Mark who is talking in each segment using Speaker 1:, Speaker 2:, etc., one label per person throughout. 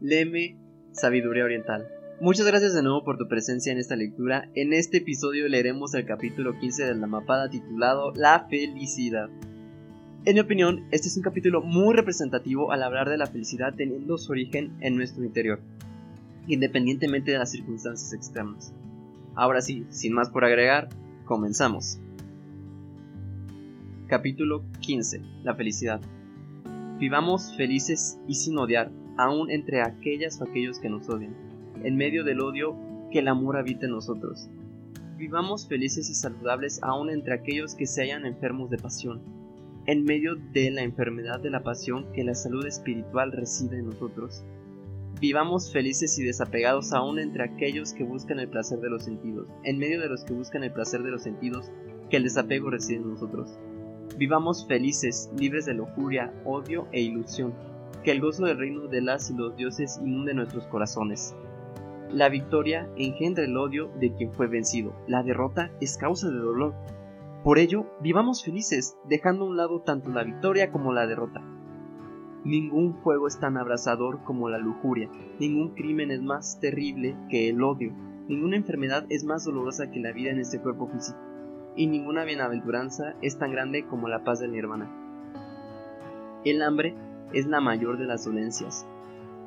Speaker 1: Leme, Sabiduría Oriental. Muchas gracias de nuevo por tu presencia en esta lectura. En este episodio leeremos el capítulo 15 de la mapada titulado La felicidad. En mi opinión, este es un capítulo muy representativo al hablar de la felicidad teniendo su origen en nuestro interior, independientemente de las circunstancias externas. Ahora sí, sin más por agregar, comenzamos. Capítulo 15. La felicidad. Vivamos felices y sin odiar, aun entre aquellas o aquellos que nos odian en medio del odio, que el amor habita en nosotros. Vivamos felices y saludables aún entre aquellos que se hayan enfermos de pasión, en medio de la enfermedad de la pasión que la salud espiritual reside en nosotros. Vivamos felices y desapegados aún entre aquellos que buscan el placer de los sentidos, en medio de los que buscan el placer de los sentidos que el desapego reside en nosotros. Vivamos felices, libres de lujuria, odio e ilusión, que el gozo del reino de las y los dioses inunde nuestros corazones. La victoria engendra el odio de quien fue vencido. La derrota es causa de dolor. Por ello, vivamos felices, dejando a un lado tanto la victoria como la derrota. Ningún fuego es tan abrasador como la lujuria, ningún crimen es más terrible que el odio, ninguna enfermedad es más dolorosa que la vida en este cuerpo físico, y ninguna bienaventuranza es tan grande como la paz del nirvana. El hambre es la mayor de las dolencias,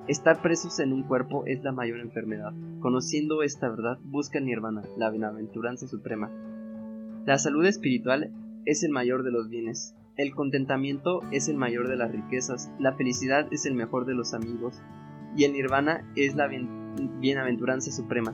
Speaker 1: Estar presos en un cuerpo es la mayor enfermedad. Conociendo esta verdad, busca nirvana, la bienaventuranza suprema. La salud espiritual es el mayor de los bienes. El contentamiento es el mayor de las riquezas. La felicidad es el mejor de los amigos. Y el nirvana es la bienaventuranza suprema.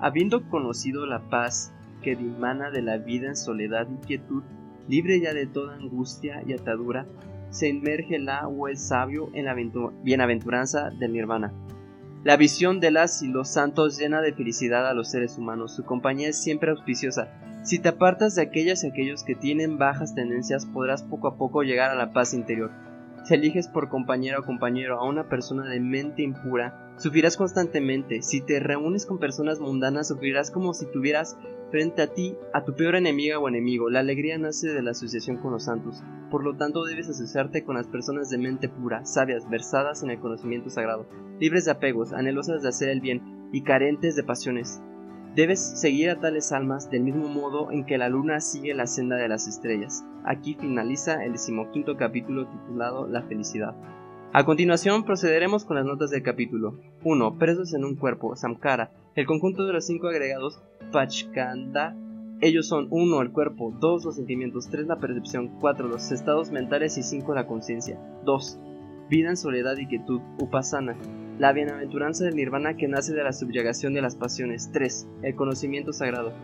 Speaker 1: Habiendo conocido la paz que dimana de la vida en soledad y quietud, libre ya de toda angustia y atadura, se inmerge el agua el sabio en la bienaventuranza del nirvana. La visión de las y los santos llena de felicidad a los seres humanos, su compañía es siempre auspiciosa. Si te apartas de aquellas y aquellos que tienen bajas tendencias, podrás poco a poco llegar a la paz interior. Si eliges por compañero o compañero a una persona de mente impura, sufrirás constantemente. Si te reúnes con personas mundanas, sufrirás como si tuvieras frente a ti a tu peor enemiga o enemigo. La alegría nace de la asociación con los santos. Por lo tanto, debes asociarte con las personas de mente pura, sabias, versadas en el conocimiento sagrado, libres de apegos, anhelosas de hacer el bien y carentes de pasiones. Debes seguir a tales almas del mismo modo en que la luna sigue la senda de las estrellas. Aquí finaliza el decimoquinto capítulo titulado La felicidad. A continuación procederemos con las notas del capítulo. 1. Presos en un cuerpo, Samkara. El conjunto de los cinco agregados, Pachkanda. Ellos son 1. El cuerpo, 2. Los sentimientos, 3. La percepción, 4. Los estados mentales y 5. La conciencia. 2. Vida en soledad y quietud, Upasana. La bienaventuranza del nirvana que nace de la subyagación de las pasiones. 3. El conocimiento sagrado.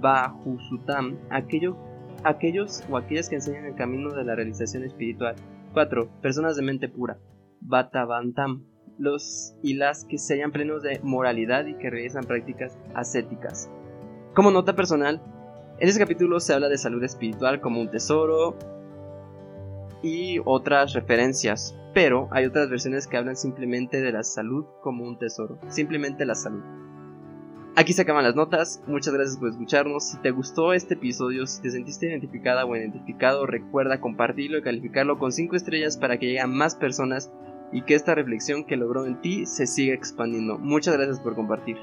Speaker 1: Bajusutam. Aquello, aquellos o aquellas que enseñan el camino de la realización espiritual. 4. Personas de mente pura. Batavantam. Los y las que se hallan plenos de moralidad y que realizan prácticas ascéticas. Como nota personal, en este capítulo se habla de salud espiritual como un tesoro y otras referencias, pero hay otras versiones que hablan simplemente de la salud como un tesoro, simplemente la salud. Aquí se acaban las notas, muchas gracias por escucharnos. Si te gustó este episodio, si te sentiste identificada o identificado, recuerda compartirlo y calificarlo con 5 estrellas para que lleguen más personas y que esta reflexión que logró en ti se siga expandiendo. Muchas gracias por compartir.